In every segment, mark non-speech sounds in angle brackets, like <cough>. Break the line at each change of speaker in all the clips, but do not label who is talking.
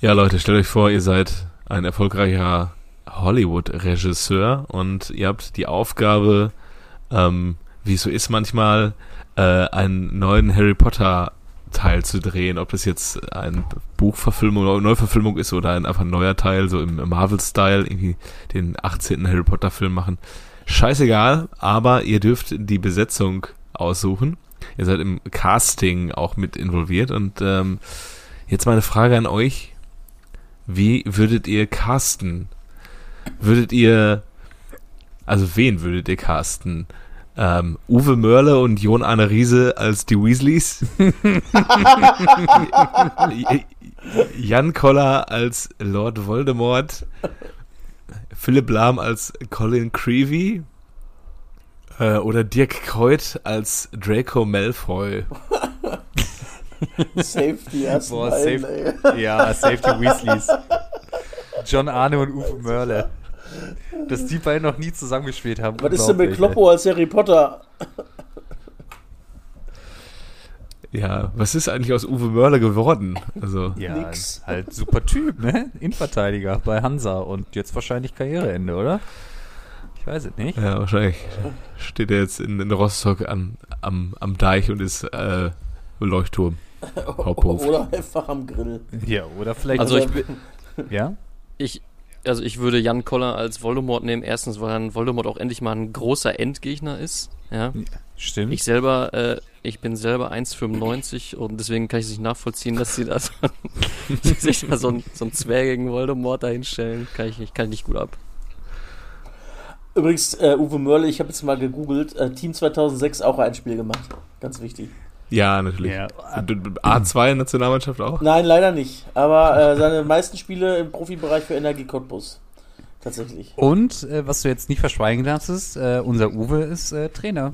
Ja, Leute, stellt euch vor, ihr seid ein erfolgreicher Hollywood-Regisseur und ihr habt die Aufgabe, ähm, wie es so ist manchmal, äh, einen neuen Harry Potter Teil zu drehen, ob das jetzt ein Buchverfilmung oder Neuverfilmung ist oder ein einfach neuer Teil, so im Marvel-Style, irgendwie den 18. Harry Potter-Film machen. Scheißegal, aber ihr dürft die Besetzung aussuchen. Ihr seid im Casting auch mit involviert und ähm, jetzt meine Frage an euch. Wie würdet ihr casten? Würdet ihr, also wen würdet ihr casten? ähm, Uwe Mörle und Jon Arne Riese als die Weasleys. <laughs> Jan Koller als Lord Voldemort. Philipp Lahm als Colin Creevy. Äh, oder Dirk Kreut als Draco Malfoy. <laughs>
Safety erstmal. Safe,
ja, Safety Weasleys. John Arne und Uwe Mörle. Dass die beiden noch nie zusammengespielt haben.
Was ist denn mit Kloppo als Harry Potter?
Ja, was ist eigentlich aus Uwe Mörler geworden? Also
ja, Nix. halt super Typ, ne? Innenverteidiger bei Hansa und jetzt wahrscheinlich Karriereende, oder? Ich weiß es nicht.
Ja, wahrscheinlich steht er jetzt in, in Rostock an, am, am Deich und ist äh, Leuchtturm. <laughs>
Haupthof. Oder einfach am Grill.
Ja, oder vielleicht.
Also ich bin, <laughs> ja? Ich, also ich würde Jan Koller als Voldemort nehmen. Erstens, weil dann Voldemort auch endlich mal ein großer Endgegner ist. Ja,
stimmt.
Ich selber, äh, ich bin selber 1,95 und deswegen kann ich es nicht nachvollziehen, dass sie da so, <laughs> sich da so, ein, so einen zwergigen Voldemort dahinstellen. Kann ich nicht, kann ich nicht gut ab.
Übrigens, äh, Uwe Mörle, ich habe jetzt mal gegoogelt, äh, Team 2006 auch ein Spiel gemacht. Ganz wichtig.
Ja, natürlich. Ja. A2-Nationalmannschaft auch?
Nein, leider nicht. Aber äh, seine meisten Spiele im Profibereich für Energie Cottbus. Tatsächlich.
Und, äh, was du jetzt nicht verschweigen darfst, ist, äh, unser Uwe ist äh, Trainer.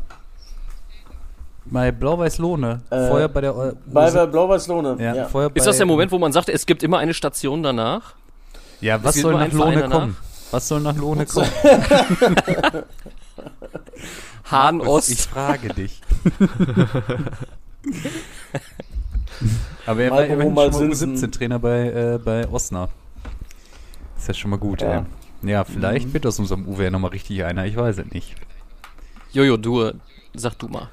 Bei Blau-Weiß-Lohne.
Äh, vorher bei der. Äh, bei, bei Blau-Weiß-Lohne.
Ja, ja. Vorher ist das der Moment, wo man sagt, es gibt immer eine Station danach?
Ja, was soll nach Lohne kommen? Was soll nach Lohne kommen? <laughs>
Hahn Ost.
Ich frage dich. <laughs> Aber er war immerhin schon mal 17 Trainer bei, äh, bei Osnabrück. Ist ja schon mal gut, ja. ey. Ja, vielleicht mhm. wird aus unserem Uwe ja nochmal richtig einer, ich weiß es nicht.
Jojo, du, sag du mal.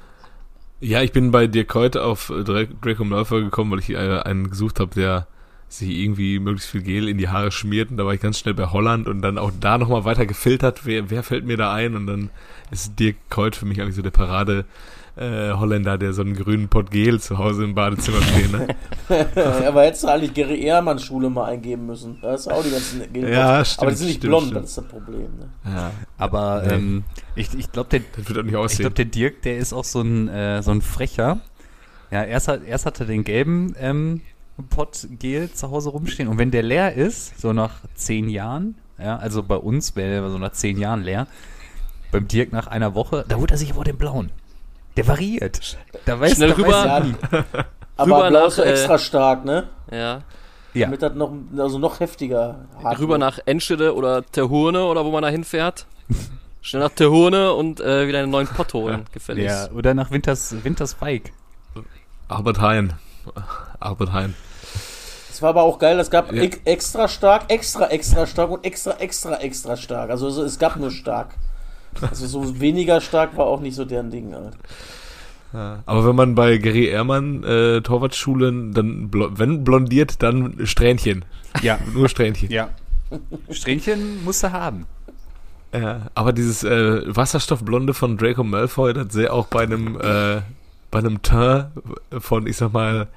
Ja, ich bin bei Dirk heute auf Draco Malfoy gekommen, weil ich äh, einen gesucht habe, der sich irgendwie möglichst viel Gel in die Haare schmiert und da war ich ganz schnell bei Holland und dann auch da nochmal weiter gefiltert, wer, wer fällt mir da ein und dann ist Dirk Keut für mich eigentlich so der Parade äh, Holländer, der so einen grünen Pott Gel zu Hause im Badezimmer steht. Ne? <laughs>
Aber hättest du eigentlich Gary Ehrmann Schule mal eingeben müssen. Da du auch die ganzen
Gel Ja, stimmt,
Aber die sind nicht
stimmt,
blond,
stimmt.
das ist das Problem. Ne?
Ja. Aber ähm, ich, ich glaube, der,
das wird auch nicht aussehen.
Ich glaube, der Dirk, der ist auch so ein, äh, so ein Frecher. Ja, erst, hat, erst hat er den gelben ähm, Pott Gel zu Hause rumstehen und wenn der leer ist, so nach zehn Jahren, ja, also bei uns wäre er so nach zehn Jahren leer, beim Dirk nach einer Woche, da holt er sich aber den blauen. Der variiert.
Da weiß, Schnell da rüber.
Weiß <laughs> aber rüber nach, so extra äh, stark, ne?
Ja.
Ja. Damit das noch, also noch heftiger
hart Rüber wird. nach Enschede oder Terhurne oder wo man da hinfährt. Schnell nach Terhurne und äh, wieder einen neuen Pott holen, gefällig. Ja,
oder nach Winters, Winters Bike.
Albert Hein. Albert Hein.
Es war aber auch geil, es gab ja. extra stark, extra extra stark und extra extra extra stark. Also es gab nur stark. Also so weniger stark war auch nicht so deren Ding halt.
Ja, aber wenn man bei Gary Ehrmann äh, Torwartschulen dann wenn blondiert, dann Strähnchen.
Ja. <laughs>
Nur Strähnchen.
Ja. Strähnchen musst du haben.
Ja, aber dieses äh, Wasserstoffblonde von Draco Malfoy, das sehe auch bei einem äh, bei einem Teint von, ich sag mal,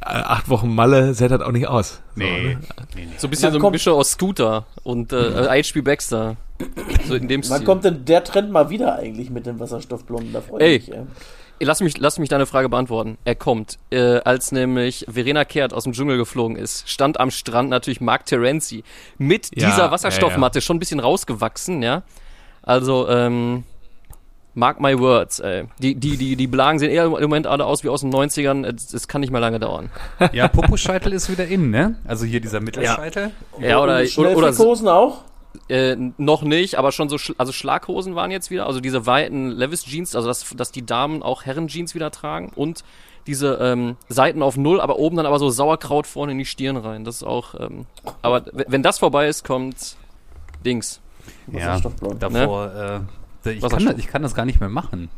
acht Wochen Malle das auch nicht aus.
Nee. So, ne? nee, nee. so ein bisschen Man so ein Mischung aus Scooter und äh, HP Baxter.
So in dem Wann Stil. kommt denn der Trend mal wieder eigentlich mit dem Wasserstoffblonden? Da freue ich mich. Ey.
Lass mich, lass mich deine Frage beantworten. Er kommt, äh, als nämlich Verena Kehrt aus dem Dschungel geflogen ist, stand am Strand natürlich Mark Terenzi mit ja, dieser Wasserstoffmatte ja, ja. schon ein bisschen rausgewachsen, ja. Also, ähm, mark my words, ey. Die, die, die, die Blagen sehen eher im Moment alle aus wie aus den 90ern. Es kann nicht mehr lange dauern.
Ja, Poposcheitel ist wieder in, ne? Also hier dieser Mittelscheitel.
Ja, ja oder, oder, oder, auch?
Äh, noch nicht, aber schon so, Sch also Schlaghosen waren jetzt wieder, also diese weiten Levis Jeans, also dass, dass die Damen auch Herren Jeans wieder tragen und diese ähm, Seiten auf Null, aber oben dann aber so Sauerkraut vorne in die Stirn rein. Das ist auch, ähm, aber wenn das vorbei ist, kommt Dings.
Ja, davor, ne? äh, ich, kann das, ich kann das gar nicht mehr machen.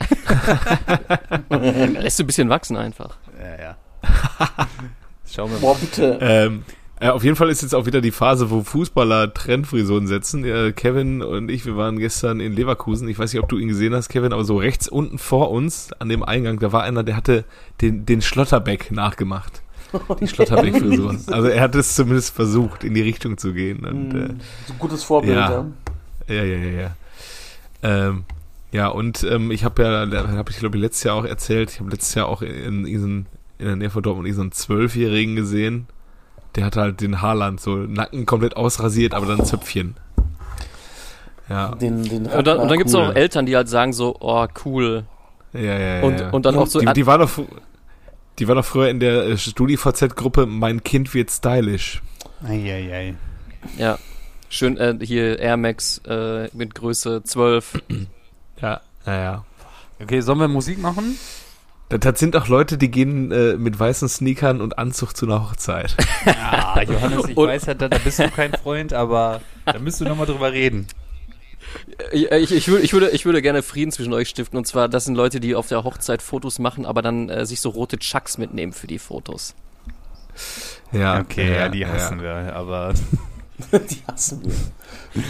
<laughs>
Lässt du ein bisschen wachsen einfach.
Ja, ja. <laughs>
Schauen wir mal. Boah, bitte.
Ähm, ja, auf jeden Fall ist jetzt auch wieder die Phase, wo Fußballer Trendfrisuren setzen. Ja, Kevin und ich, wir waren gestern in Leverkusen. Ich weiß nicht, ob du ihn gesehen hast, Kevin, aber so rechts unten vor uns an dem Eingang, da war einer, der hatte den, den Schlotterbeck nachgemacht. Die Schlotterbeck-Frisur. <laughs> Also er hat es zumindest versucht, in die Richtung zu gehen. Und, mm,
äh, so ein gutes Vorbild,
ja. Ja, ja, ja, ja. Ähm, ja, und ähm, ich habe ja, habe ich glaube ich letztes Jahr auch erzählt, ich habe letztes Jahr auch in, in, in der Nähe von Dortmund diesen Zwölfjährigen gesehen, der hat halt den Haarland so Nacken komplett ausrasiert, aber dann Zöpfchen.
Ja. Den, den und dann, und dann gibt es auch Eltern, die halt sagen so, oh, cool.
Ja, ja, ja.
Und, und dann auch so.
Die, die war doch, die war doch früher in der äh, StudiVZ-Gruppe Mein Kind wird stylisch.
Eieiei.
Ja. Schön, äh, hier Air Max äh, mit Größe 12. <clears throat>
Ja, naja.
Okay, sollen wir Musik machen?
Das sind auch Leute, die gehen äh, mit weißen Sneakern und Anzug zu einer Hochzeit.
Ja, <laughs> Johannes, ich und weiß ja, da, da, bist du kein Freund, aber da müsst du nochmal drüber reden.
Ich, ich, ich, würde, ich, würde, ich würde gerne Frieden zwischen euch stiften. Und zwar, das sind Leute, die auf der Hochzeit Fotos machen, aber dann äh, sich so rote Chucks mitnehmen für die Fotos.
Ja, okay, ja, ja die hassen ja. wir, aber. <laughs> <laughs>
die hassen wir.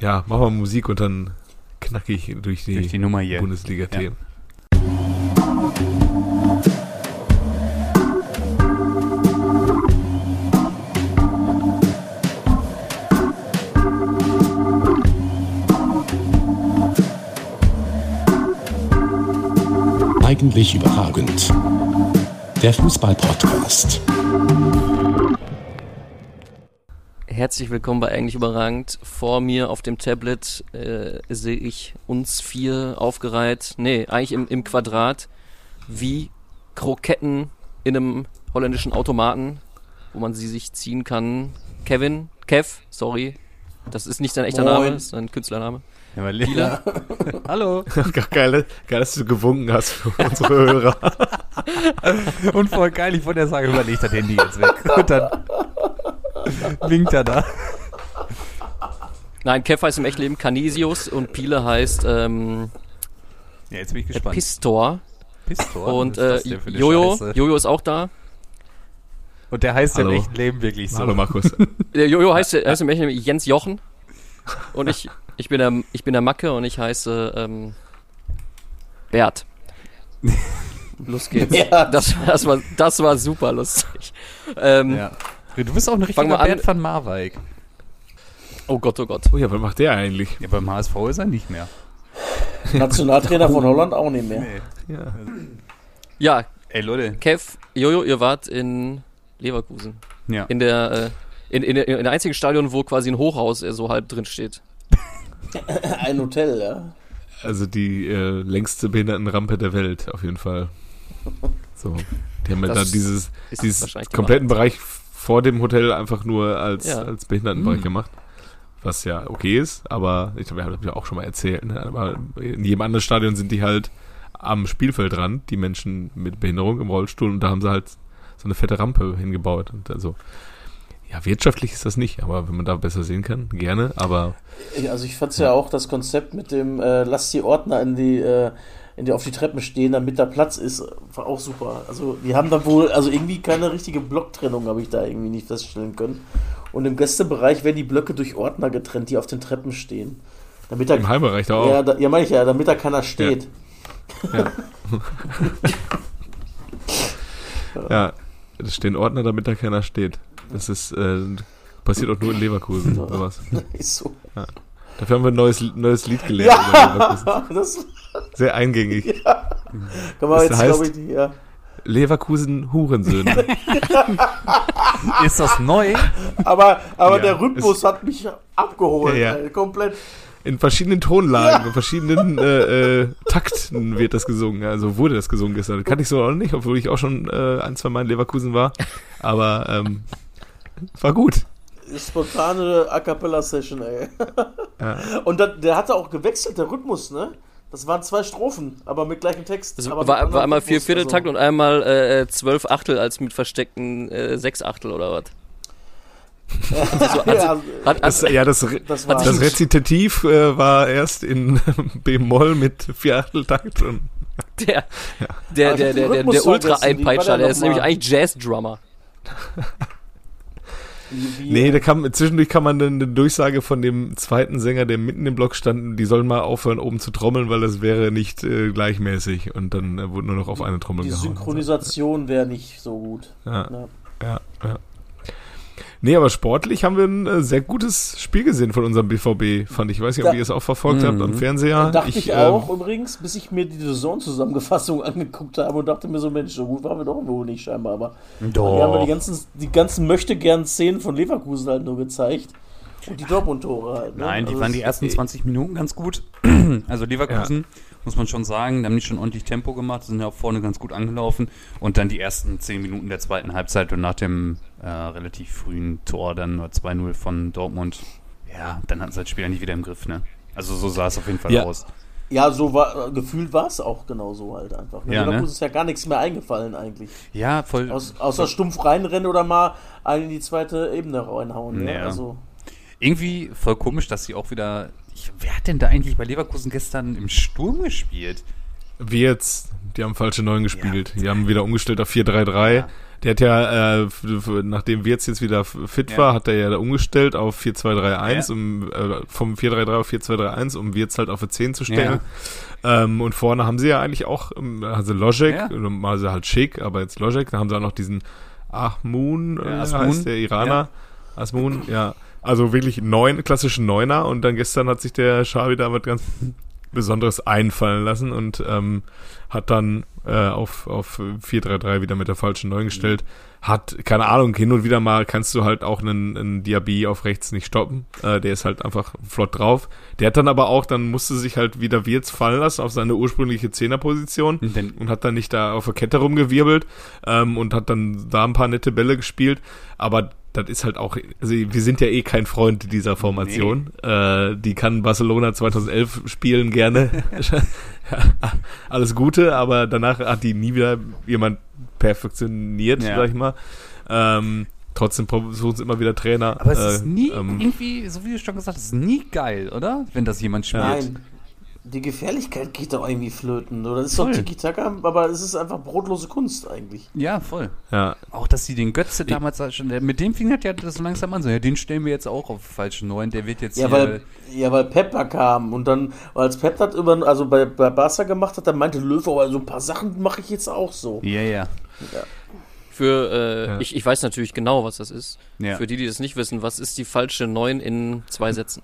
Ja, machen wir Musik und dann knackig durch die,
durch die Nummer hier.
Bundesliga-Themen. Ja.
Eigentlich überragend. Der Fußball-Podcast.
Herzlich willkommen bei Eigentlich überragend. Vor mir auf dem Tablet äh, sehe ich uns vier aufgereiht, nee, eigentlich im, im Quadrat, wie Kroketten in einem holländischen Automaten, wo man sie sich ziehen kann. Kevin, Kev, sorry, das ist nicht sein echter Moin. Name, das ist ein Künstlername.
Ja, mal Lila. <laughs> Hallo. <laughs>
geil, geil, dass du gewunken hast für unsere Hörer. <laughs>
Und voll geil, ich wollte ja sagen, überleg das Handy jetzt weg. Und dann <laughs> winkt er da.
Nein, Kev heißt im Echtleben Canisius und Pile heißt ähm,
ja, jetzt bin ich gespannt.
Pistor.
Pistor?
Und äh, Jojo, Jojo ist auch da.
Und der heißt Hallo. im echten Leben wirklich so.
Hallo Markus. <laughs>
Der Jojo heißt, heißt im echten Leben Jens Jochen. Und ich, ich, bin, der, ich bin der Macke und ich heiße ähm, Bert. <laughs> Los geht's. Ja. Das, das, war, das war super lustig.
Ähm, ja. Du bist auch ein richtiger Bert van Marwijk.
Oh Gott, oh Gott.
Oh ja, was macht der eigentlich?
Ja, beim HSV ist er nicht mehr. <laughs>
Nationaltrainer von Holland auch nicht mehr.
Nee. Ja. ja. Ey, Leute. Kev, Jojo, ihr wart in Leverkusen.
Ja.
In der, äh, in, in, in der einzigen Stadion, wo quasi ein Hochhaus äh, so halb drin steht. <laughs>
ein Hotel, ja.
Also die äh, längste Behindertenrampe der Welt, auf jeden Fall. So. Die haben ja da dieses, dieses kompletten Bereich vor dem Hotel einfach nur als, ja. als Behindertenbereich mhm. gemacht. Was ja okay ist, aber ich glaube, habe ja auch schon mal erzählt. Ne? Aber in jedem anderen Stadion sind die halt am Spielfeldrand, die Menschen mit Behinderung im Rollstuhl, und da haben sie halt so eine fette Rampe hingebaut. Und also, ja, wirtschaftlich ist das nicht, aber wenn man da besser sehen kann, gerne, aber.
Also ich fand es ja. ja. auch das Konzept mit dem, äh, lass die Ordner in die, äh, in die auf die Treppen stehen, damit da Platz ist, war auch super. Also die haben da wohl, also irgendwie keine richtige Blocktrennung habe ich da irgendwie nicht feststellen können. Und im Gästebereich werden die Blöcke durch Ordner getrennt, die auf den Treppen stehen. Damit da,
Im Heimbereich da auch.
Ja, da, ja meine ich ja, damit da keiner steht.
Ja. <laughs> ja. ja, es stehen Ordner, damit da keiner steht. Das ist, äh, passiert auch nur in Leverkusen, sowas. <laughs> So. Ja. Dafür haben wir ein neues, neues Lied gelernt. Ja, <laughs> das Sehr eingängig. <laughs> Ja.
Kann man jetzt, glaube ich, die, ja.
Leverkusen Hurensöhne. <laughs>
ist das neu?
Aber, aber ja, der Rhythmus hat mich abgeholt. Ja, ja. komplett.
In verschiedenen Tonlagen, in verschiedenen <laughs> äh, äh, Takten wird das gesungen. Also wurde das gesungen gestern. Kann ich so auch nicht, obwohl ich auch schon äh, ein, zwei Mal in Leverkusen war. Aber ähm, war gut.
Spontane A Cappella Session, ey. Ja. Und da, der hatte auch gewechselt, der Rhythmus, ne? Das waren zwei Strophen, aber mit gleichem Text.
Das
war,
war einmal vier Vierteltakt also. und einmal äh, zwölf Achtel als mit versteckten äh, sechs Achtel oder was?
Also, ja, hat, das, Rezitativ äh, war erst in <laughs> B-Moll mit Vierachteltakt und <laughs>
der, ja. der, der, der, der, der Ultra-Einpeitscher, der ist nämlich eigentlich Jazz-Drummer. <laughs>
nee, da kam, zwischendurch kann man dann eine Durchsage von dem zweiten Sänger, der mitten im Block stand, die sollen mal aufhören, oben zu trommeln, weil das wäre nicht äh, gleichmäßig. Und dann äh, wurde nur noch auf eine Trommel
die
gehauen.
Die Synchronisation wäre nicht so gut.
Ja, ja, ja. ja. Nee, aber sportlich haben wir ein äh, sehr gutes Spiel gesehen von unserem BVB, fand ich. weiß nicht, ob da, ihr es auch verfolgt habt am mhm. Fernseher.
Dachte ich, ich auch ähm, übrigens, bis ich mir die Saison-Zusammenfassung <laughs> angeguckt habe und dachte mir so, Mensch, so gut waren wir doch wohl nicht scheinbar. Aber
doch.
wir haben die ganzen, die ganzen Möchtegern-Szenen von Leverkusen halt nur gezeigt. Und die Dortmund-Tore halt.
Ne? Nein, die also waren die ersten 20 Minuten ganz gut. <clears throat> also Leverkusen ja muss man schon sagen. Die haben nicht schon ordentlich Tempo gemacht, sind ja auch vorne ganz gut angelaufen. Und dann die ersten zehn Minuten der zweiten Halbzeit und nach dem äh, relativ frühen Tor dann nur 2-0 von Dortmund, ja, dann hatten sie das Spiel ja nicht wieder im Griff, ne? Also so sah es auf jeden Fall
ja.
aus.
Ja, so war, gefühlt war es auch genau so halt einfach. Ne? Ja, Leverkusen ne? ist ja gar nichts mehr eingefallen eigentlich.
Ja, voll.
Aus, außer voll. stumpf reinrennen oder mal einen in die zweite Ebene reinhauen. Ja. Also.
Irgendwie voll komisch, dass sie auch wieder ich, wer hat denn da eigentlich bei Leverkusen gestern im Sturm gespielt?
Wirtz, die haben falsche Neun gespielt. Ja. Die haben wieder umgestellt auf 4-3-3. Ja. Der hat ja, äh, nachdem Wirtz jetzt wieder fit ja. war, hat er ja umgestellt auf 4-2-3-1, um äh, vom 4-3-3 auf 4-2-3-1, um Wirtz halt auf eine 10 zu stellen. Ähm, und vorne haben sie ja eigentlich auch, also Logic, also halt schick, aber jetzt Logic, da haben sie auch noch diesen Ahmoon, äh, heißt der Iraner. Asmun, ja. Also wirklich neun, klassischen Neuner und dann gestern hat sich der Xavi damit ganz Besonderes einfallen lassen und ähm, hat dann äh, auf, auf 4-3-3 wieder mit der falschen Neun gestellt. Hat, keine Ahnung, hin und wieder mal kannst du halt auch einen, einen Diaby auf rechts nicht stoppen. Äh, der ist halt einfach flott drauf. Der hat dann aber auch, dann musste sich halt wieder Wirtz fallen lassen auf seine ursprüngliche Zehnerposition und hat dann nicht da auf der Kette rumgewirbelt ähm, und hat dann da ein paar nette Bälle gespielt. Aber das ist halt auch, also wir sind ja eh kein Freund dieser Formation. Nee. Äh, die kann Barcelona 2011 spielen gerne. <laughs> Alles Gute, aber danach hat die nie wieder jemand perfektioniert, ja. sag ich mal. Ähm, trotzdem versuchen sie immer wieder Trainer.
Aber es äh, ist nie ähm, irgendwie, so wie du schon gesagt hast, es ist nie geil, oder? Wenn das jemand spielt. Nein
die Gefährlichkeit geht doch irgendwie flöten. Oder? Das ist voll. doch Tiki-Taka, aber es ist einfach brotlose Kunst eigentlich.
Ja, voll.
Ja.
Auch, dass sie den Götze damals schon, mit dem fing hat ja das langsam an so, ja, den stellen wir jetzt auch auf falschen Neuen, der wird jetzt
ja, Weil, ja, weil Pepper kam und dann, als Pep das über, also bei, bei Barca gemacht hat, dann meinte Löwe, aber so ein paar Sachen mache ich jetzt auch so.
Ja, ja. ja.
Für, äh, ja. ich, ich weiß natürlich genau, was das ist. Ja. Für die, die das nicht wissen, was ist die falsche Neun in zwei Sätzen?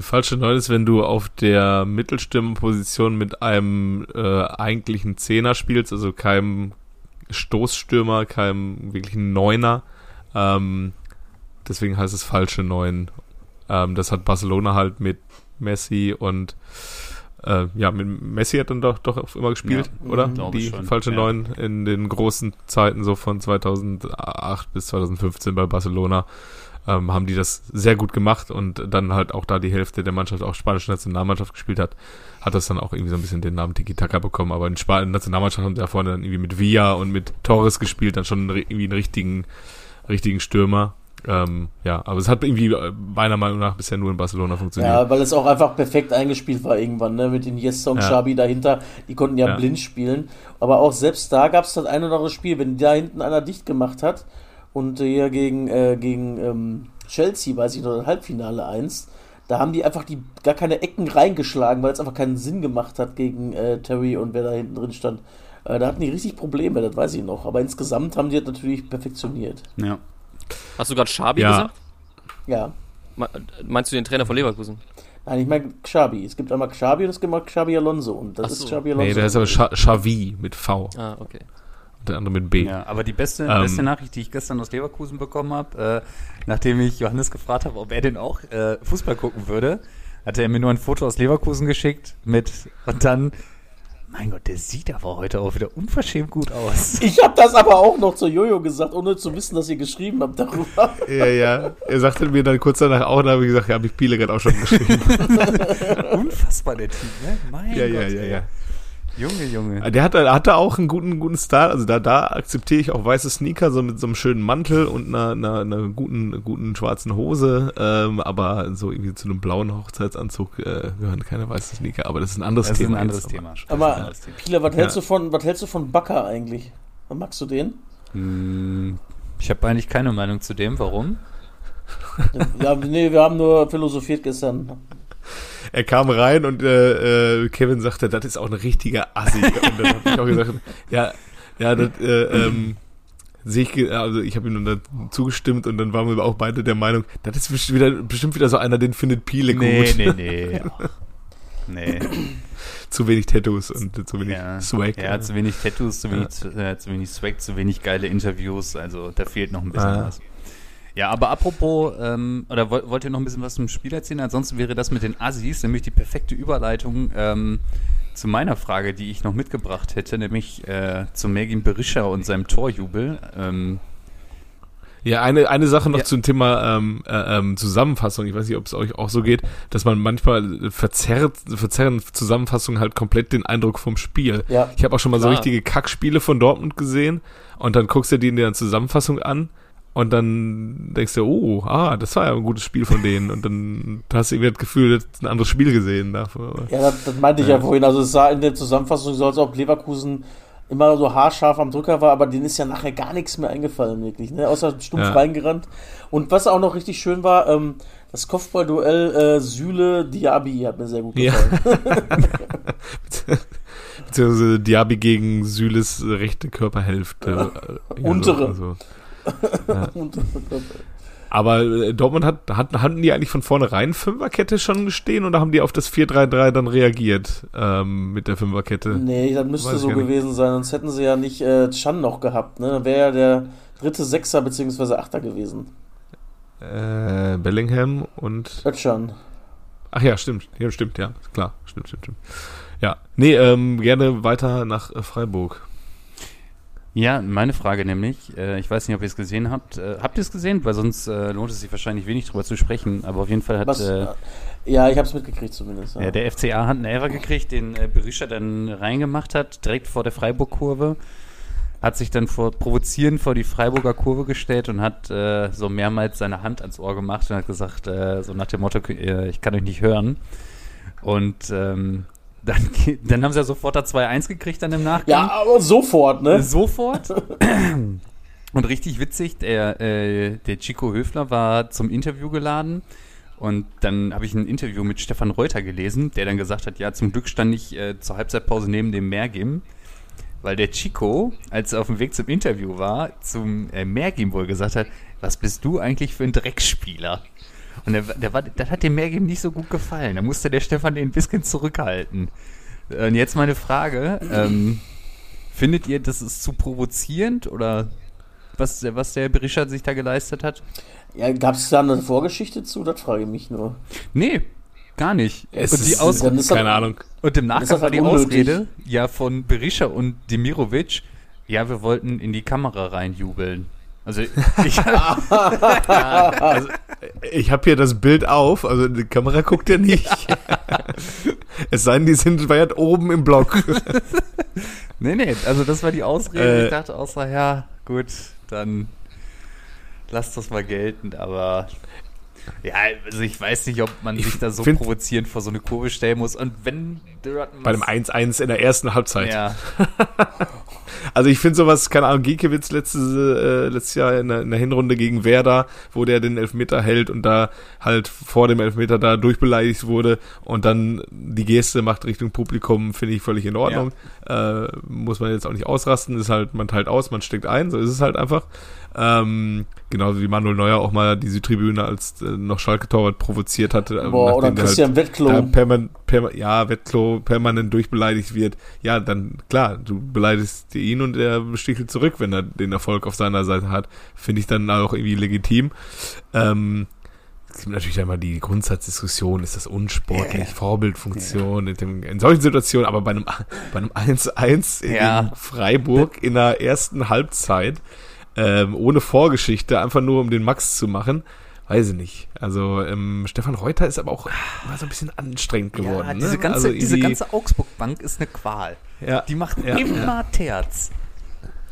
Falsche Neun ist, wenn du auf der Mittelstürmerposition mit einem äh, eigentlichen Zehner spielst, also keinem Stoßstürmer, keinem wirklichen Neuner. Ähm, deswegen heißt es falsche Neun. Ähm, das hat Barcelona halt mit Messi und äh, ja, mit Messi hat dann doch, doch immer gespielt, ja, oder? Die falsche ja. Neun in den großen Zeiten so von 2008 bis 2015 bei Barcelona ähm, haben die das sehr gut gemacht und dann halt auch da die Hälfte der Mannschaft auch spanische Nationalmannschaft gespielt hat, hat das dann auch irgendwie so ein bisschen den Namen Tiki-Taka bekommen. Aber in spanischen Nationalmannschaft haben da vorne dann irgendwie mit Villa und mit Torres gespielt, dann schon irgendwie einen richtigen, richtigen Stürmer. Ähm, ja, aber es hat irgendwie äh, meiner Meinung nach bisher nur in Barcelona funktioniert.
Ja, weil es auch einfach perfekt eingespielt war irgendwann, ne? Mit den Iniesta und ja. Xabi dahinter, die konnten ja, ja, blind spielen. Aber auch selbst da gab es das ein oder andere Spiel, wenn da hinten einer dicht gemacht hat, und hier gegen, äh, gegen ähm, Chelsea, weiß ich noch, Halbfinale 1, da haben die einfach die gar keine Ecken reingeschlagen, weil es einfach keinen Sinn gemacht hat gegen äh, Terry und wer da hinten drin stand. Äh, da hatten die richtig Probleme, das weiß ich noch. Aber insgesamt haben die das natürlich perfektioniert.
Ja.
Hast du gerade Schabi
ja.
gesagt?
Ja.
Meinst du den Trainer von Leverkusen?
Nein, ich meine Xabi. Es gibt einmal Xabi und es gibt einmal Xabi Alonso. Und das so. ist Xabi Alonso.
Nee, der ist aber Xavi mit V.
Ah, okay
der andere mit B.
Ja, aber die beste, ähm, beste Nachricht, die ich gestern aus Leverkusen bekommen habe, äh, nachdem ich Johannes gefragt habe, ob er denn auch äh, Fußball gucken würde, hatte er mir nur ein Foto aus Leverkusen geschickt mit und dann Mein Gott, der sieht aber heute auch wieder unverschämt gut aus.
Ich habe das aber auch noch zu Jojo gesagt, ohne zu wissen, dass ihr geschrieben habt darüber.
Ja, ja. Er sagte mir dann kurz danach auch, da habe ich gesagt, ja, habe ich Piele gerade auch schon geschrieben. <laughs>
Unfassbar, der Typ, ne? Mein
ja,
Gott.
ja, ja, ja.
Junge, Junge.
Der hatte, hatte auch einen guten, guten Style. Also da, da akzeptiere ich auch weiße Sneaker, so mit so einem schönen Mantel und einer, einer, einer guten, guten schwarzen Hose. Ähm, aber so irgendwie zu einem blauen Hochzeitsanzug äh, gehören keine weißen Sneaker. Aber das ist ein anderes
Das ist
Thema.
ein anderes Thema.
Aber Pila, was hältst
Ja.
du von, was hältst du von Bakker eigentlich? Magst du den?
Hm, Ich habe eigentlich keine Meinung zu dem. Warum?
ja, nee, wir haben nur philosophiert gestern.
Er kam rein und äh, äh, Kevin sagte, das ist auch ein richtiger Assi. und dann habe ich auch gesagt, ja, ja, das äh, ähm, sehe ich, also ich habe ihm dann zugestimmt und dann waren wir auch beide der Meinung, das ist bestimmt wieder, bestimmt wieder so einer, den findet Piele gut.
nee, nee. <laughs> nee.
Zu wenig Tattoos und zu wenig
Ja.
Swag.
Ja, zu wenig Tattoos, zu wenig, äh, zu wenig Swag, zu wenig geile Interviews. Also da fehlt noch ein bisschen
Ah.
was. Ja, aber apropos, ähm, oder wollt, wollt ihr noch ein bisschen was zum Spiel erzählen? Ansonsten wäre das mit den Assis nämlich die perfekte Überleitung ähm, zu meiner Frage, die ich noch mitgebracht hätte, nämlich äh, zu Mergin Berisha und seinem Torjubel. Ähm,
Ja, eine, eine Sache noch
Ja.
zum Thema ähm, äh, ähm, Zusammenfassung. Ich weiß nicht, ob es euch auch so geht, dass man manchmal verzerrt, verzerren Zusammenfassungen halt komplett den Eindruck vom Spiel.
Ja.
Ich habe auch schon mal so
Klar.
richtige Kackspiele von Dortmund gesehen und dann guckst du dir in der Zusammenfassung an und dann denkst du, oh, ah, das war ja ein gutes Spiel von denen und dann hast du irgendwie das Gefühl, du hast ein anderes Spiel gesehen dafür.
Ja, das, das meinte ich ja. vorhin. Also es sah in der Zusammenfassung so, als ob Leverkusen immer so haarscharf am Drücker war, aber denen ist ja nachher gar nichts mehr eingefallen, wirklich, ne? Außer stumpf
Ja.
reingerannt. Und was auch noch richtig schön war, ähm, das Kopfballduell äh, Süle-Diaby hat mir sehr gut
Ja.
gefallen. <laughs> <laughs>
Beziehungsweise Diaby gegen Süles rechte Körperhälfte. ja,
Untere.
So, also. <laughs> Aber äh, Dortmund hat, hat, hatten die eigentlich von vornherein Fünferkette schon stehen oder haben die auf das 4-3-3 dann reagiert ähm, mit der Fünferkette?
nee, das müsste
Weiß
so gewesen sein, sonst hätten sie ja nicht äh, Chan noch gehabt, ne? Dann wäre ja der dritte Sechser beziehungsweise Achter gewesen.
Äh, Bellingham und.
Özcan.
Ach ja, stimmt. Ja, stimmt, ja. Klar, stimmt, stimmt, stimmt. Ja. Nee, ähm, gerne weiter nach äh, Freiburg.
Ja, meine Frage nämlich, äh, ich weiß nicht, ob ihr es gesehen habt. Äh, habt ihr es gesehen? Weil sonst äh, lohnt es sich wahrscheinlich wenig drüber zu sprechen. Aber auf jeden Fall hat
Was,
äh,
ja, ich habe es mitgekriegt zumindest. Ja.
Ja, der FCA hat einen Elfer gekriegt, den äh, Berisha dann reingemacht hat, direkt vor der Freiburg-Kurve. Hat sich dann vor, provozierend vor die Freiburger Kurve gestellt und hat äh, so mehrmals seine Hand ans Ohr gemacht und hat gesagt, äh, so nach dem Motto, äh, ich kann euch nicht hören. Und ähm, dann, dann haben sie ja sofort da 2-1 gekriegt dann im Nachgang.
ja, aber sofort, ne?
Sofort. Und richtig witzig, der, äh, der Chico Höfler war zum Interview geladen. Und dann habe ich ein Interview mit Stefan Reuter gelesen, der dann gesagt hat, ja, zum Glück stand ich äh, zur Halbzeitpause neben dem Mergim, weil der Chico, als er auf dem Weg zum Interview war, zum äh, Mergim wohl gesagt hat, was bist du eigentlich für ein Dreckspieler? Und der, der war, das hat dem Mergim nicht so gut gefallen. Da musste der Stefan den ein bisschen zurückhalten. Und jetzt meine Frage, ähm, Findet ihr, das ist zu provozierend oder was, der- was der Berisha sich da geleistet hat?
Ja, gab es da eine Vorgeschichte zu? Das frage ich mich nur.
Nee, gar nicht.
Es
und, die
ist,
Aus
das-
keine Ahnung.
und im Nachgang war
halt
die
unnötig.
Ausrede ja von Berisha und Demirovic, ja, wir wollten in die Kamera reinjubeln. Also ich,
Also, ich habe hier das Bild auf, also die Kamera guckt ja nicht. es sei denn, die sind weit oben im Block.
nee, nee, also das war die Ausrede.
Äh.
ich dachte außer, ja, gut, dann lass das mal gelten, aber ja, also ich weiß nicht, ob man
Ich
sich da so
find-
provozierend vor so eine Kurve stellen muss und wenn
Bei dem 1-1 in der ersten Halbzeit.
ja, <laughs>
Also ich finde sowas, keine Ahnung, Giekewitz letztes, äh, letztes Jahr in der, in der Hinrunde gegen Werder, wo der den Elfmeter hält und da halt vor dem Elfmeter da durchbeleidigt wurde und dann die Geste macht Richtung Publikum, finde ich völlig in Ordnung. Äh, muss man jetzt auch nicht ausrasten, ist halt, man teilt aus, man steckt ein, so ist es halt einfach. Ähm, genauso wie Manuel Neuer auch mal die Südtribüne als äh, noch Schalke-Torwart provoziert hatte. äh,
Boah, oder
der
Christian
halt,
Wettklo.
perman perma ja, Wettklo permanent durchbeleidigt wird, ja, dann klar, du beleidigst ihn und er stichelt zurück, wenn er den Erfolg auf seiner Seite hat. Finde ich dann auch irgendwie legitim. Ähm, es gibt natürlich einmal die Grundsatzdiskussion, ist das unsportlich, yeah. Vorbildfunktion yeah. in, in, solchen Situationen, aber bei einem, <laughs> bei einem 1-1 in ja. Freiburg in der ersten Halbzeit, ähm, ohne Vorgeschichte, einfach nur um den Max zu machen, weiß ich nicht. Also ähm, Stefan Reuter ist aber auch mal so ein bisschen anstrengend geworden. Ja,
diese,
ne?
ganze,
also
diese ganze Augsburg-Bank ist eine Qual. Ja. Die macht ja, immer Terz.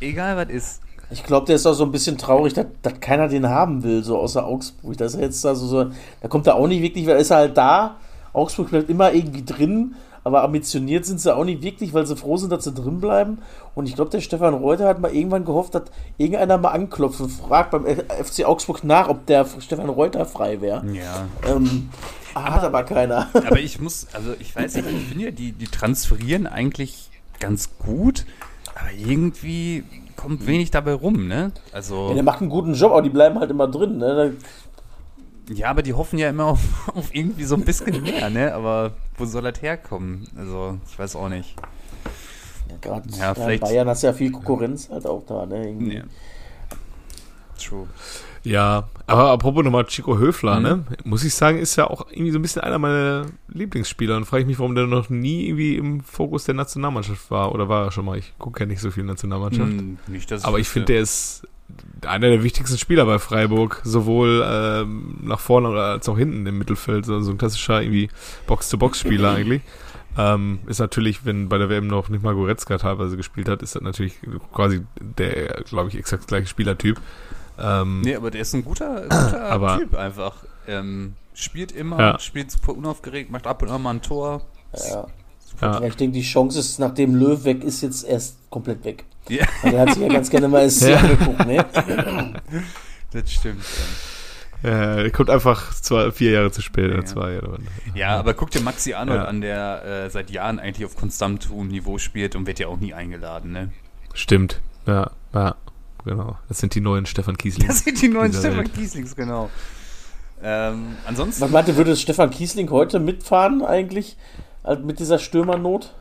Egal was ist.
Ich glaube, der ist auch so ein bisschen traurig, dass, dass keiner den haben will, so außer Augsburg. Das ist jetzt also so, da kommt er auch nicht wirklich, weil er ist halt da. Augsburg bleibt immer irgendwie drin, aber ambitioniert sind sie auch nicht wirklich, weil sie froh sind, dass sie drin bleiben. Und ich glaube, der Stefan Reuter hat mal irgendwann gehofft, dass irgendeiner mal anklopft und fragt beim FC Augsburg nach, ob der Stefan Reuter frei wäre.
Ja.
Ähm, aber, hat aber keiner. <laughs>
Aber ich muss, also ich weiß nicht, ich finde ja, die, die transferieren eigentlich ganz gut, aber irgendwie kommt wenig dabei rum, ne? Also.
Ja, der macht einen guten Job, aber die bleiben halt immer drin, ne?
Ja, aber die hoffen ja immer <laughs> auf, auf, irgendwie so ein bisschen mehr, ne? Aber wo soll das herkommen? Also, ich weiß auch nicht.
Ja, gerade ja, in Bayern hast du ja viel Konkurrenz halt auch da, ne? Irgendwie. Ja.
True. Ja, aber apropos nochmal Chico Höfler, mhm. ne? Muss ich sagen, ist ja auch irgendwie so ein bisschen einer meiner Lieblingsspieler und frage ich mich, warum der noch nie irgendwie im Fokus der Nationalmannschaft war. Oder war er schon mal? Ich gucke ja nicht so viel Nationalmannschaft. Mhm, nicht, dass aber ich finde, der ist einer der wichtigsten Spieler bei Freiburg, sowohl ähm, nach vorne als auch hinten im Mittelfeld. So, so ein klassischer irgendwie Box-to-Box-Spieler eigentlich. Ähm, ist natürlich, wenn bei der WM noch nicht mal Goretzka teilweise gespielt hat, ist das natürlich quasi der, glaube ich, exakt gleiche Spielertyp.
Ähm, nee, aber der ist ein guter, guter <clears throat> aber, Typ einfach. Ähm, spielt immer, ja. spielt super unaufgeregt, macht ab und an mal ein Tor.
Ja. Ja. Ich denke, die Chance ist, nachdem Löw weg ist, jetzt erst komplett weg. Ja. Der hat sich ja ganz gerne mal <laughs> ja. angeguckt, ne?
Das stimmt.
Ja, er kommt einfach zwei, vier Jahre zu spät ja. zwei Jahre.
Ja, aber guck dir Maxi Arnold ja. an, der äh, seit Jahren eigentlich auf konstantem hohem Niveau spielt und wird ja auch nie eingeladen, ne?
Stimmt, ja, ja. Genau. Das sind die neuen Stefan Kieslings.
Das sind die neuen Stefan Welt. Kieslings, genau. Ähm, ansonsten.
Was meinte, würde Stefan Kiesling heute mitfahren eigentlich? Also mit dieser Stürmernot?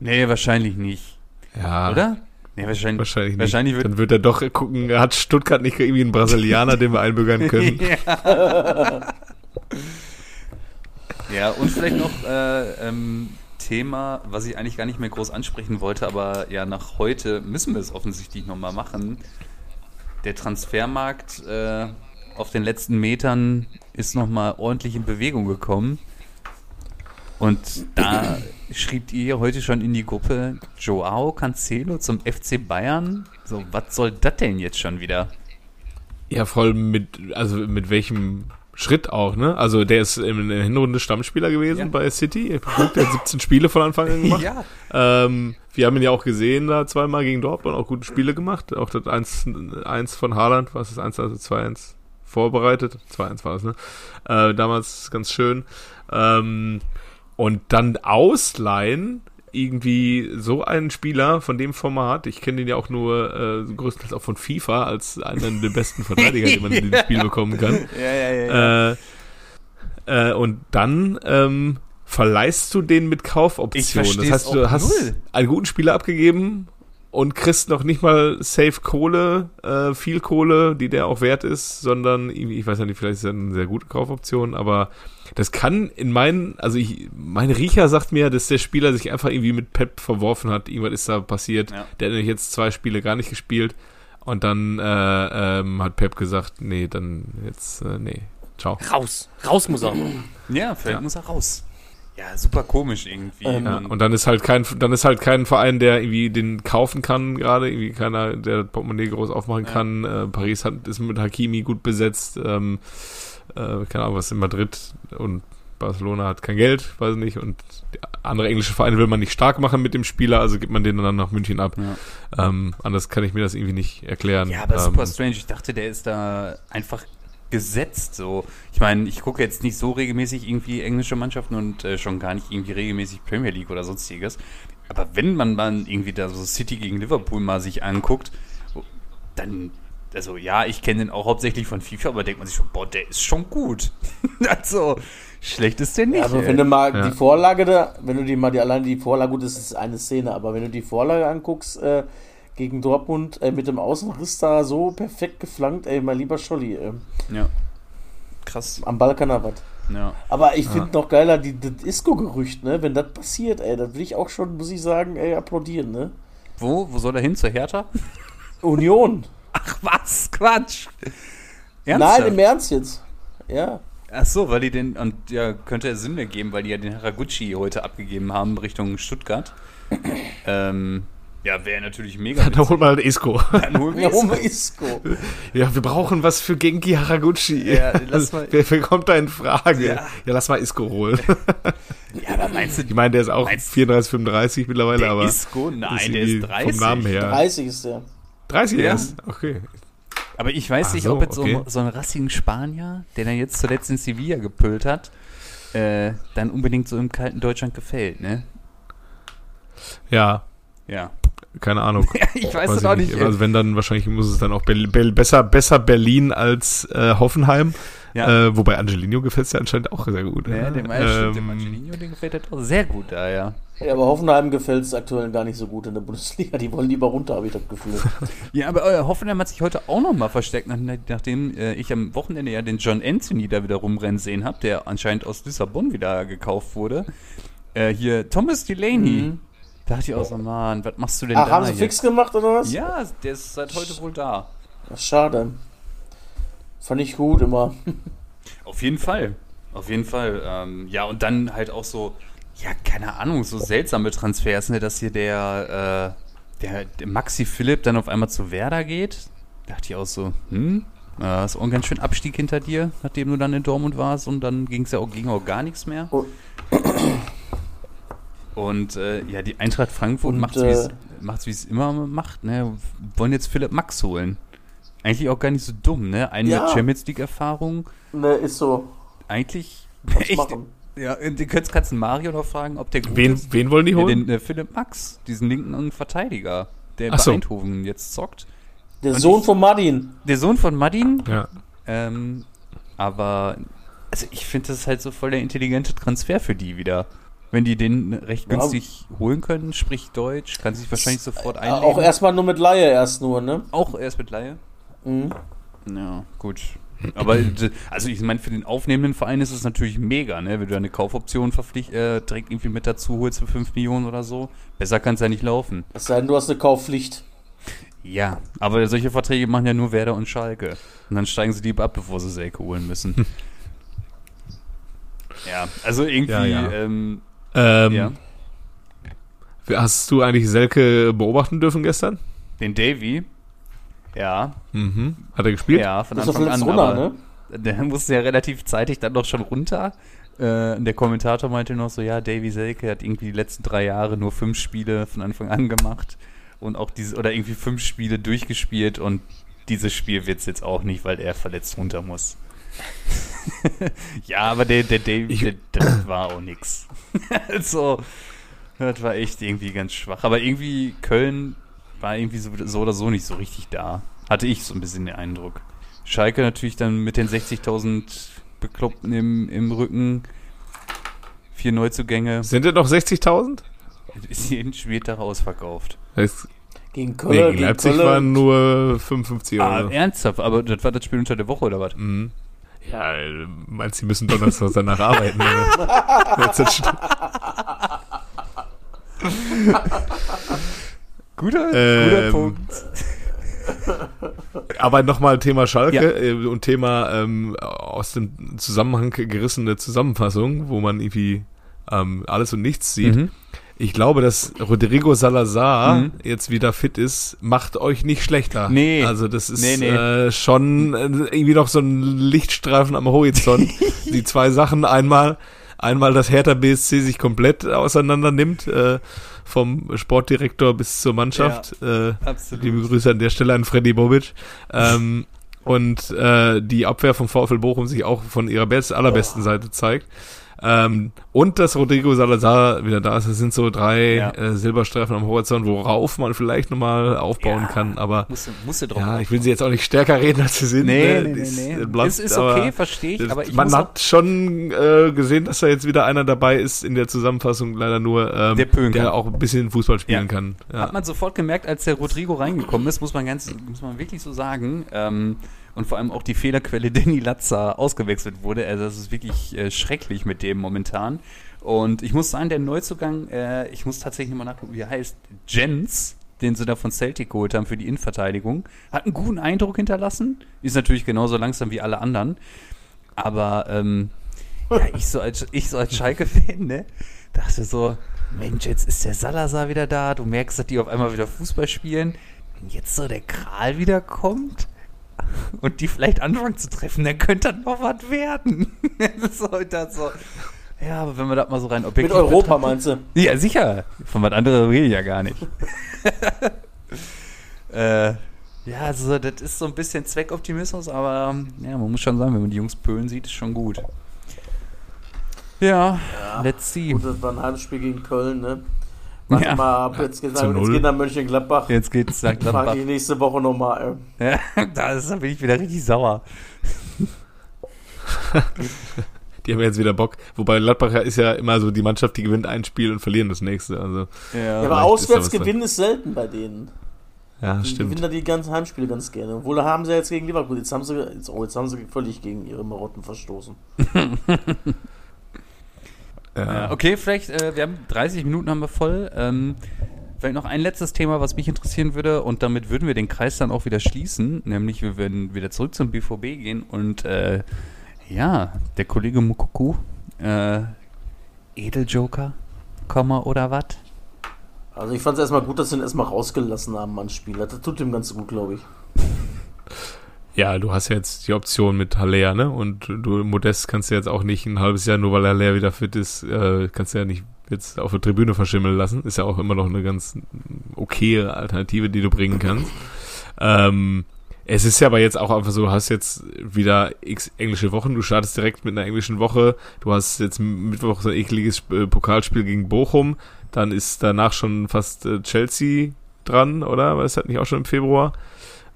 Nee, wahrscheinlich nicht.
Ja.
Oder? Nee, wahrscheinlich, wahrscheinlich, nicht. wahrscheinlich
wird Dann wird er doch gucken, hat Stuttgart nicht irgendwie einen Brasilianer, den wir einbürgern können. <laughs>
ja. <laughs> ja, und vielleicht noch äh, ähm, Thema, was ich eigentlich gar nicht mehr groß ansprechen wollte, aber ja, nach heute müssen wir es offensichtlich nochmal machen. Der Transfermarkt äh, auf den letzten Metern ist nochmal ordentlich in Bewegung gekommen. Und da schrieb ihr heute schon in die Gruppe Joao Cancelo zum FC Bayern. So, was soll das denn jetzt schon wieder?
Ja, voll mit, also mit welchem Schritt auch, ne? Also der ist in der Hinrunde Stammspieler gewesen ja. bei City. Der hat 17 Spiele von Anfang an gemacht. <laughs> ja. Ähm, wir haben ihn ja auch gesehen da zweimal gegen Dortmund, auch gute Spiele gemacht. Auch das 1, von Haaland, was ist 1, also 2-1 vorbereitet. 2-1 war es, ne? Äh, damals ganz schön. Ähm, und dann ausleihen irgendwie so einen Spieler von dem Format, ich kenne den ja auch nur äh, größtenteils auch von FIFA als einen der besten Verteidiger, den man in dem <laughs> Spiel bekommen kann.
Ja, ja, ja.
Äh, äh, und dann ähm, verleihst du den mit Kaufoption. Das heißt, du hast null. einen guten Spieler abgegeben und kriegst noch nicht mal safe Kohle, äh, viel Kohle, die der auch wert ist, sondern ich weiß ja nicht, vielleicht ist das eine sehr gute Kaufoption, aber das kann in meinen, also ich, mein Riecher sagt mir, dass der Spieler sich einfach irgendwie mit Pep verworfen hat. Irgendwas ist da passiert. Ja. Der hat nämlich jetzt zwei Spiele gar nicht gespielt. Und dann äh, ähm, hat Pep gesagt, nee, dann jetzt, äh, nee, ciao.
Raus, raus muss er.
Ja, vielleicht ja. muss er raus. Ja, super komisch irgendwie. Ähm,
ja, und dann ist halt kein, dann ist halt kein Verein, der irgendwie den kaufen kann gerade, irgendwie keiner, der Portemonnaie groß aufmachen ja. kann. Äh, Paris hat, ist mit Hakimi gut besetzt. Ähm, äh, keine Ahnung, was in Madrid und Barcelona hat kein Geld, weiß nicht, und andere englische Vereine will man nicht stark machen mit dem Spieler, also gibt man den dann nach München ab. Ja. Ähm, anders kann ich mir das irgendwie nicht erklären.
Ja, aber ähm, super strange. Ich dachte, der ist da einfach gesetzt. So, ich meine, ich gucke jetzt nicht so regelmäßig irgendwie englische Mannschaften und äh, schon gar nicht irgendwie regelmäßig Premier League oder sonstiges. Aber wenn man dann irgendwie da so City gegen Liverpool mal sich anguckt, dann also ja, ich kenne den auch hauptsächlich von FIFA, aber denkt man sich schon, boah, der ist schon gut. <laughs> also, schlecht ist der nicht.
Also, wenn du mal ja. die Vorlage da, wenn du dir mal die alleine die Vorlage, gut, das ist eine Szene, aber wenn du die Vorlage anguckst, äh, gegen Dortmund äh, mit dem Außenriss da so perfekt geflankt, ey, mein lieber Scholli. Äh.
Ja. krass.
Am er was.
Ja.
Aber ich finde noch geiler, die, das Isco-Gerücht, ne? Wenn das passiert, ey, dann will ich auch schon, muss ich sagen, ey, applaudieren, ne?
Wo? Wo soll er hin? Zur Hertha?
Union. <laughs>
Ach was, Quatsch.
Nein, im Ernst jetzt. Ja.
Ach so, weil die den, und ja, könnte ja Sinn ergeben, weil die ja den Haraguchi heute abgegeben haben Richtung Stuttgart. <clears throat> ähm, ja, wäre natürlich mega.
Dann hol mal Isco.
Dann holen wir Isco.
Isco.
Ja, wir brauchen was für Genki Haraguchi.
Ja, lass mal-
wer, wer kommt da in Frage?
Ja.
Ja, lass mal Isco holen.
Ja, aber meinst du,
Ich meine, der ist auch
Meinst-
34, 35 mittlerweile,
der
aber
Isco? Nein,
ist
der ist
irgendwie
30.
vom Namen her.
30 ist der.
30
Ja.
erst? Okay.
Aber ich weiß
Ach
nicht,
so,
ob jetzt
okay.
so, so ein rassigen Spanier, der dann jetzt zuletzt in Sevilla gepölt hat, äh, dann unbedingt so im kalten Deutschland gefällt, ne?
Ja,
Ja.
Keine Ahnung. <laughs>
ich weiß es auch
ich
nicht.
Also wenn dann wahrscheinlich muss es dann auch Bel Bel besser, besser Berlin als äh, Hoffenheim.
Ja.
Äh, wobei Angelino gefällt es ja anscheinend auch sehr gut.
ja,
ne?
dem, ähm, dem Angelino, den gefällt das auch sehr gut da, ja.
Ja, aber Hoffenheim gefällt es aktuell gar nicht so gut in der Bundesliga. Die wollen lieber runter, habe ich das Gefühl. <laughs>
Ja, aber äh, Hoffenheim hat sich heute auch nochmal versteckt, nach, nachdem äh, ich am Wochenende ja den John Anthony da wieder rumrennen sehen habe, der anscheinend aus Lissabon wieder gekauft wurde. Äh, hier, Thomas Delaney.
Mhm.
Da dachte ich auch so, Mann, was machst du denn
Ach,
da
haben sie
jetzt?
fix gemacht oder was?
Ja, der ist seit heute wohl da.
Ach, schade. Fand ich gut immer. <laughs>
Auf jeden Fall. Auf jeden Fall. Ähm, ja, und dann halt auch so, ja, keine Ahnung, so seltsame Transfers, ne, dass hier der, äh, der, der Maxi Philipp dann auf einmal zu Werder geht. Da dachte ich auch so, hm, äh, hast auch einen ganz schön Abstieg hinter dir, nachdem du dann in Dortmund warst und dann ging es ja auch, ging auch gar nichts mehr.
Oh.
Und äh, ja, die Eintracht Frankfurt
Und,
macht's, wie's,
äh,
wie es immer macht, ne? Wollen jetzt Philipp Max holen. Eigentlich auch gar nicht so dumm, ne? Eine
Ja.
Champions League-Erfahrung.
Ne, ist so.
Eigentlich
Kannst <laughs>
echt.
machen.
Ja, du könntest, einen Mario noch fragen, ob der gut
wen,
ist.
wen wollen die
Ja,
holen?
den äh, Philipp Max, diesen linken Verteidiger, der
Ach
bei
so.
Eindhoven jetzt zockt.
Der
Und
Sohn
ich-
von Martin.
Der Sohn von Madin,
ja.
ähm, aber also ich finde das halt so voll der intelligente Transfer für die wieder. Wenn die den recht
Ja.
günstig holen können, spricht Deutsch, kann sich wahrscheinlich sofort
Äh,
einlegen.
Auch erstmal nur mit Laie erst nur, ne?
Auch erst mit Laie.
Mhm.
Ja, gut. Aber also ich meine, für den aufnehmenden Verein ist es natürlich mega, ne? Wenn du eine Kaufoption verpflicht, äh, direkt irgendwie mit dazu holst für 5 Millionen oder so. Besser kann es ja nicht laufen.
Es sei denn, du hast eine Kaufpflicht.
Ja, aber solche Verträge machen ja nur Werder und Schalke. Und dann steigen sie lieber ab, bevor sie Selke holen müssen. <laughs> ja, also irgendwie,
Ja, ja.
Ähm,
Ähm,
ja.
Hast du eigentlich Selke beobachten dürfen gestern?
Den Davy, ja,
Mhm. Hat er gespielt?
ja, von Anfang an,
runter,
aber
ne?
der <laughs> musste ja relativ zeitig dann doch schon runter. Äh, der Kommentator meinte noch so, ja, Davy Selke hat irgendwie die letzten drei Jahre nur fünf Spiele von Anfang an gemacht und auch diese, oder irgendwie fünf Spiele durchgespielt und dieses Spiel wird es jetzt auch nicht, weil er verletzt runter muss. <laughs> ja, aber der, der
Ich-
der, das war auch nix. <laughs> also, das war echt irgendwie ganz schwach. Aber irgendwie Köln war irgendwie so, so oder so nicht so richtig da. Hatte ich so ein bisschen den Eindruck. Schalke natürlich dann mit den 60.000 Bekloppten im, im Rücken. Vier Neuzugänge.
Sind es noch 60.000?
Ist jeden Spieltag ausverkauft.
Das-
Gegen
Nee,
Köln.
gegen
gegen
Leipzig
Köln.
waren nur 55
Ah,
Euro.
ernsthaft? Aber das war das Spiel unter der Woche oder was?
Mhm. Ja, meinst du, die müssen Donnerstag danach arbeiten? <laughs>
Guter,
Ähm,
Punkt.
Aber nochmal Thema Schalke
Ja.
äh, und Thema ähm, aus dem Zusammenhang gerissene Zusammenfassung, wo man irgendwie ähm, alles und nichts sieht.
Mhm.
Ich glaube, dass Rodrigo Salazar
Mhm.
jetzt wieder fit ist, macht euch nicht schlechter.
Nee.
Also das ist
Nee, nee.
Äh, schon äh, irgendwie noch so ein Lichtstreifen am Horizont. <laughs> Die zwei Sachen, einmal, einmal, dass Hertha BSC sich komplett auseinander nimmt, äh, vom Sportdirektor bis zur Mannschaft. Äh,
Absolut.
Liebe Grüße an der Stelle an Freddy Bobic. Ähm, und äh, die Abwehr vom VfL Bochum sich auch von ihrer best, allerbesten Seite zeigt. Ähm, und dass Rodrigo Salazar wieder da ist. Das sind so drei
Ja.
äh, Silberstreifen am Horizont, worauf man vielleicht nochmal aufbauen
Ja.
kann. Aber
Musst du, musst du drauf
ja, ich will sie jetzt auch nicht stärker reden, als sie sind.
Nee,
ne?
nee, nee,
Das,
nee.
bleibt,
es ist okay, verstehe ich, aber ich
man hat schon äh, gesehen, dass da jetzt wieder einer dabei ist in der Zusammenfassung, leider nur, ähm,
Der Pöhn kann.
der auch ein bisschen Fußball spielen
Ja.
kann. Ja.
Hat man sofort gemerkt, als der Rodrigo reingekommen ist, muss man ganz, muss man wirklich so sagen. Ähm, und vor allem auch die Fehlerquelle <laughs> Danny Latza ausgewechselt wurde. Also das ist wirklich äh, schrecklich mit dem momentan. Und ich muss sagen, der Neuzugang, äh, ich muss tatsächlich mal nachgucken, wie er heißt, Jens, den sie da von Celtic geholt haben für die Innenverteidigung, hat einen guten Eindruck hinterlassen. Ist natürlich genauso langsam wie alle anderen. Aber ähm, ja, ich so als, ich so als Schalke-Fan, ne, dachte so, Mensch, jetzt ist der Salazar wieder da, du merkst, dass die auf einmal wieder Fußball spielen. Wenn jetzt so der Kral wiederkommt und die vielleicht anfangen zu treffen, dann könnte das noch was werden. <laughs> das so. Ja, aber wenn wir das mal so rein
objektiv Mit Europa meinst du?
Ja, sicher. Von was anderem rede ich ja gar nicht. <laughs> äh, ja, also das ist so ein bisschen Zweckoptimismus, aber ja, man muss schon sagen, wenn man die Jungs pölen sieht, ist schon gut. Ja, ja, let's see.
Gut, das war ein Heimspiel gegen Köln, ne? Warte ja. mal ab, jetzt geht es nach Mönchengladbach.
Jetzt geht's nach Gladbach.
Frage ich nächste Woche nochmal.
Ja, <laughs> da, ist, da bin ich wieder richtig sauer. <laughs>
die haben jetzt wieder Bock. Wobei Gladbach ist ja immer so die Mannschaft, die gewinnt ein Spiel und verlieren das nächste. Also,
ja, ja aber auswärts gewinnen ist selten bei denen.
Ja, die stimmt.
gewinnen da die ganzen Heimspiele ganz gerne. Obwohl, da haben sie jetzt gegen Liverpool. Jetzt haben sie, jetzt, oh, jetzt haben sie völlig gegen ihre Marotten verstoßen. <laughs>
Ja. Okay, vielleicht, äh, wir haben 30 Minuten haben wir voll. Ähm, vielleicht noch ein letztes Thema, was mich interessieren würde, und damit würden wir den Kreis dann auch wieder schließen, nämlich wir würden wieder zurück zum BVB gehen und äh, ja, der Kollege Mukuku, äh, Edeljoker, Komma oder was?
Also ich fand es erstmal gut, dass sie ihn erstmal rausgelassen haben an Spieler. Das tut ihm ganz gut, glaube ich.
Ja, du hast ja jetzt die Option mit Haller, ne? Und du Modest kannst du jetzt auch nicht ein halbes Jahr, nur weil Haller wieder fit ist, äh, kannst du ja nicht jetzt auf der Tribüne verschimmeln lassen. Ist ja auch immer noch eine ganz okaye Alternative, die du bringen kannst. Ähm, es ist ja aber jetzt auch einfach so, du hast jetzt wieder x englische Wochen, du startest direkt mit einer englischen Woche, du hast jetzt Mittwoch so ein ekliges äh, Pokalspiel gegen Bochum, dann ist danach schon fast äh, Chelsea dran, oder? War es halt nicht auch schon im Februar?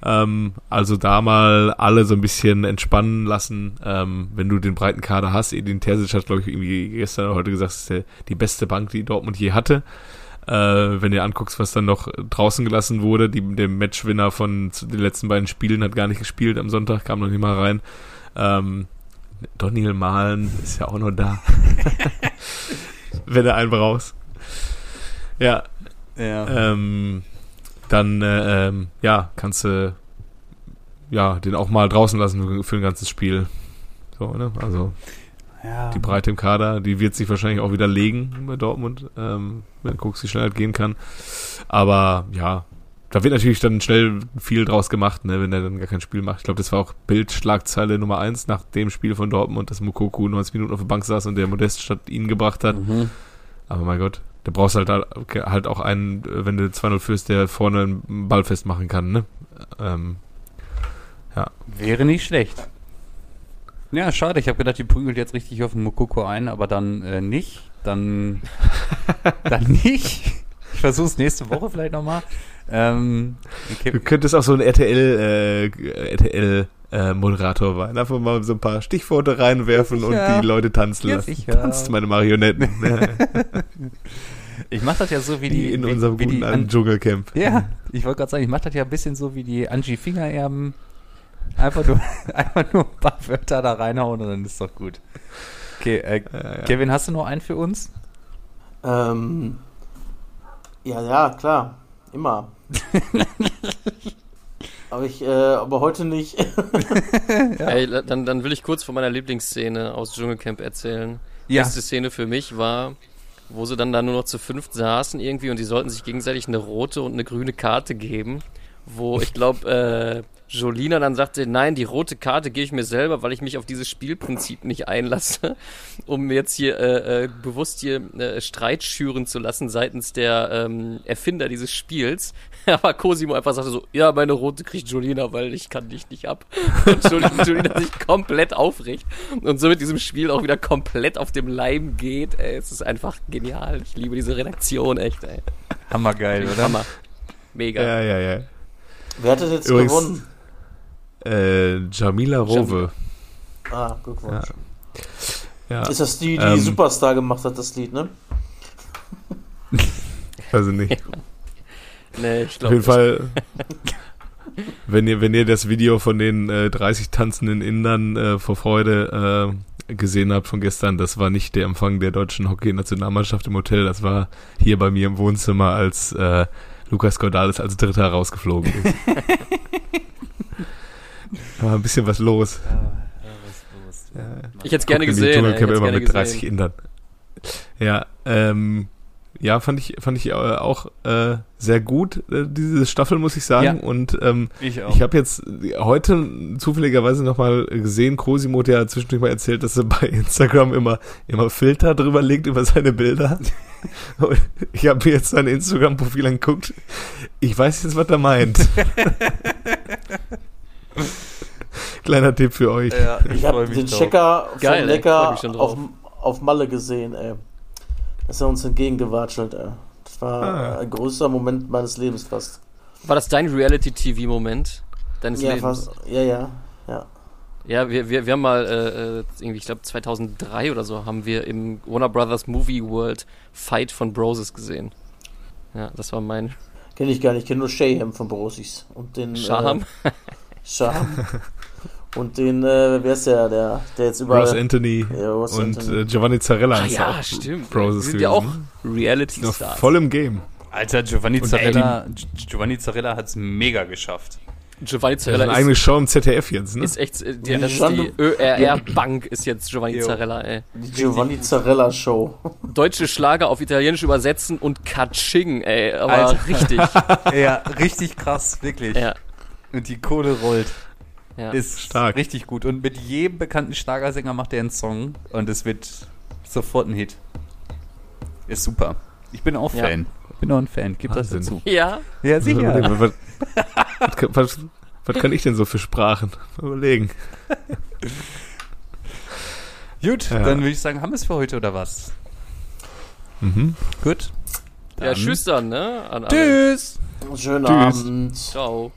Ähm, also da mal alle so ein bisschen entspannen lassen, ähm, wenn du den breiten Kader hast. Edin Terzic hat, glaube ich, irgendwie gestern oder heute gesagt, das ist der, die beste Bank, die Dortmund je hatte. Äh, wenn du anguckst, was dann noch draußen gelassen wurde, die, der Matchwinner von den letzten beiden Spielen hat gar nicht gespielt am Sonntag, kam noch nicht mal rein. Ähm, Daniel Mahlen ist ja auch noch da. <laughs> wenn er einen brauchst. Ja. Ja. Ähm, dann äh, ähm, ja, kannst du ja, den auch mal draußen lassen für ein ganzes Spiel. So, ne? Also ja. die Breite im Kader, die wird sich wahrscheinlich auch wieder legen bei Dortmund, ähm, wenn Cooks wie schnell halt gehen kann. Aber ja, da wird natürlich dann schnell viel draus gemacht, ne, wenn er dann gar kein Spiel macht. Ich glaube, das war auch Bildschlagzeile Nummer eins nach dem Spiel von Dortmund, dass Mukoku 90 Minuten auf der Bank saß und der Modest statt ihn gebracht hat. Mhm. Aber mein Gott, da brauchst du halt, halt auch einen, wenn du 2-0 führst, der vorne einen Ball festmachen kann, ne? Ähm,
ja. Wäre nicht schlecht. Ja, schade. Ich habe gedacht, die prügelt jetzt richtig auf den Mokoko ein, aber dann äh, nicht. Dann, <laughs> dann nicht. Ich versuche es nächste Woche vielleicht nochmal. Ähm,
okay. Du könntest auch so ein RTL, äh, RTL äh, Moderator sein. Einfach mal so ein paar Stichworte reinwerfen ja, und die Leute tanzen lassen. Ja, Tanzt meine Marionetten. <laughs> <laughs>
Ich mache das ja so wie die.
die in
wie,
unserem wie guten An Dschungelcamp.
Ja, ich wollte gerade sagen, ich mache das ja ein bisschen so wie die Angie Fingererben. Einfach nur, <laughs> einfach nur ein paar Wörter da reinhauen und dann ist doch gut. Okay, äh, ja, ja. Kevin, hast du noch einen für uns?
Ähm, ja, ja, klar. Immer. <laughs> aber ich, äh, aber heute nicht. <laughs>
ja. Ey, dann, dann will ich kurz von meiner Lieblingsszene aus Dschungelcamp erzählen. Die ja. erste Szene für mich war, wo sie dann da nur noch zu fünft saßen irgendwie und die sollten sich gegenseitig eine rote und eine grüne Karte geben, wo ich glaube, äh, Jolina dann sagte, nein, die rote Karte gebe ich mir selber, weil ich mich auf dieses Spielprinzip nicht einlasse, <laughs> um jetzt hier äh, äh, bewusst hier äh, Streit schüren zu lassen seitens der ähm, Erfinder dieses Spiels. <laughs> Aber Cosimo einfach sagte so, ja, meine rote kriegt Jolina, weil ich kann dich nicht ab. <laughs> Und Jolina, Jolina sich komplett aufricht und so mit diesem Spiel auch wieder komplett auf dem Leim geht. Ey, es ist einfach genial. Ich liebe diese Redaktion, echt, ey.
Hammergeil, oder? Hammer.
Mega.
Ja, ja, ja.
Wer hat das jetzt Übrigens, gewonnen?
Äh, Jamila Rowe.
Ah, Glückwunsch. Ja. ja. Ist das die, die ähm, Superstar gemacht hat, das Lied, ne? <laughs>
Also nicht. <laughs>
nee, ich glaube
Auf jeden Fall. <laughs> wenn ihr, wenn ihr das Video von den äh, 30 tanzenden Indern äh, vor Freude äh, gesehen habt von gestern, das war nicht der Empfang der deutschen Hockey-Nationalmannschaft im Hotel, das war hier bei mir im Wohnzimmer, als äh, Lukas Cordalis als Dritter rausgeflogen ist. War ein bisschen was los.
Ich hätte es gerne gesehen.
Ich immer mit gesehen. 30 Indern. Ja, ähm, ja, fand ich, fand ich äh, auch äh, sehr gut, äh, diese Staffel, muss ich sagen. Ja, und ähm, ich, ich habe jetzt heute zufälligerweise nochmal gesehen, Cosimo, hat zwischendurch mal erzählt, dass er bei <laughs> Instagram immer, immer Filter drüber legt über seine Bilder. <laughs> ich habe mir jetzt sein Instagram-Profil angeguckt. Ich weiß jetzt, was er meint. <laughs> <laughs> Kleiner Tipp für euch.
Ja, <laughs> ich habe den drauf. Checker Geil, von Lecker auf, auf Malle gesehen, ey ist er uns entgegengewatschelt. Ey. Das war ah. ein größter Moment meines Lebens fast.
War das dein Reality-TV-Moment deines
ja,
Lebens?
Fast, ja, ja, ja.
Ja, wir, wir, wir haben mal, äh, äh irgendwie, ich glaube 2003 oder so, haben wir im Warner Brothers Movie World Fight von Broses gesehen. Ja, das war mein...
Kenne ich gar nicht, ich kenne nur Shayham von Brosis. Und den...
Shaham?
Äh, <laughs> Shaham. <laughs> Und den, äh, wer ist der, der, der jetzt überall...
Ross Anthony ja, Ross und Anthony. Äh, Giovanni Zarella.
Ah, ja, stimmt. Bros sind ja auch Reality Stars.
Noch voll im Game.
Alter, Giovanni und Zarella, Giovanni Zarella hat es mega geschafft.
Giovanni Zarella
ist... eine eigene Show im ZDF jetzt, ne?
Ist echt, äh, die, das ist die ÖRR-Bank ist jetzt Giovanni Zarella, ey.
Die Giovanni Zarella Show. <laughs>
Deutsche Schlager auf Italienisch übersetzen und Katsching, ey. Aber Alter. richtig. <laughs>
ja, richtig krass, wirklich. Ja. Und die Kohle rollt.
Ja. Ist stark.
Richtig gut. Und mit jedem bekannten Schlagersänger macht er einen Song und es wird sofort ein Hit. Ist super. Ich bin auch Fan. Ja. Bin auch ein Fan. Gib Wahnsinn. das dazu.
Ja?
Ja, sicher.
Was, was, was, was, kann ich denn so für Sprachen? Überlegen.
Gut, ja. dann würde ich sagen, haben wir es für heute oder was?
Mhm.
Gut.
Dann. Ja, tschüss dann, ne?
An tschüss. Schönen Tschüss. Abend.
Ciao.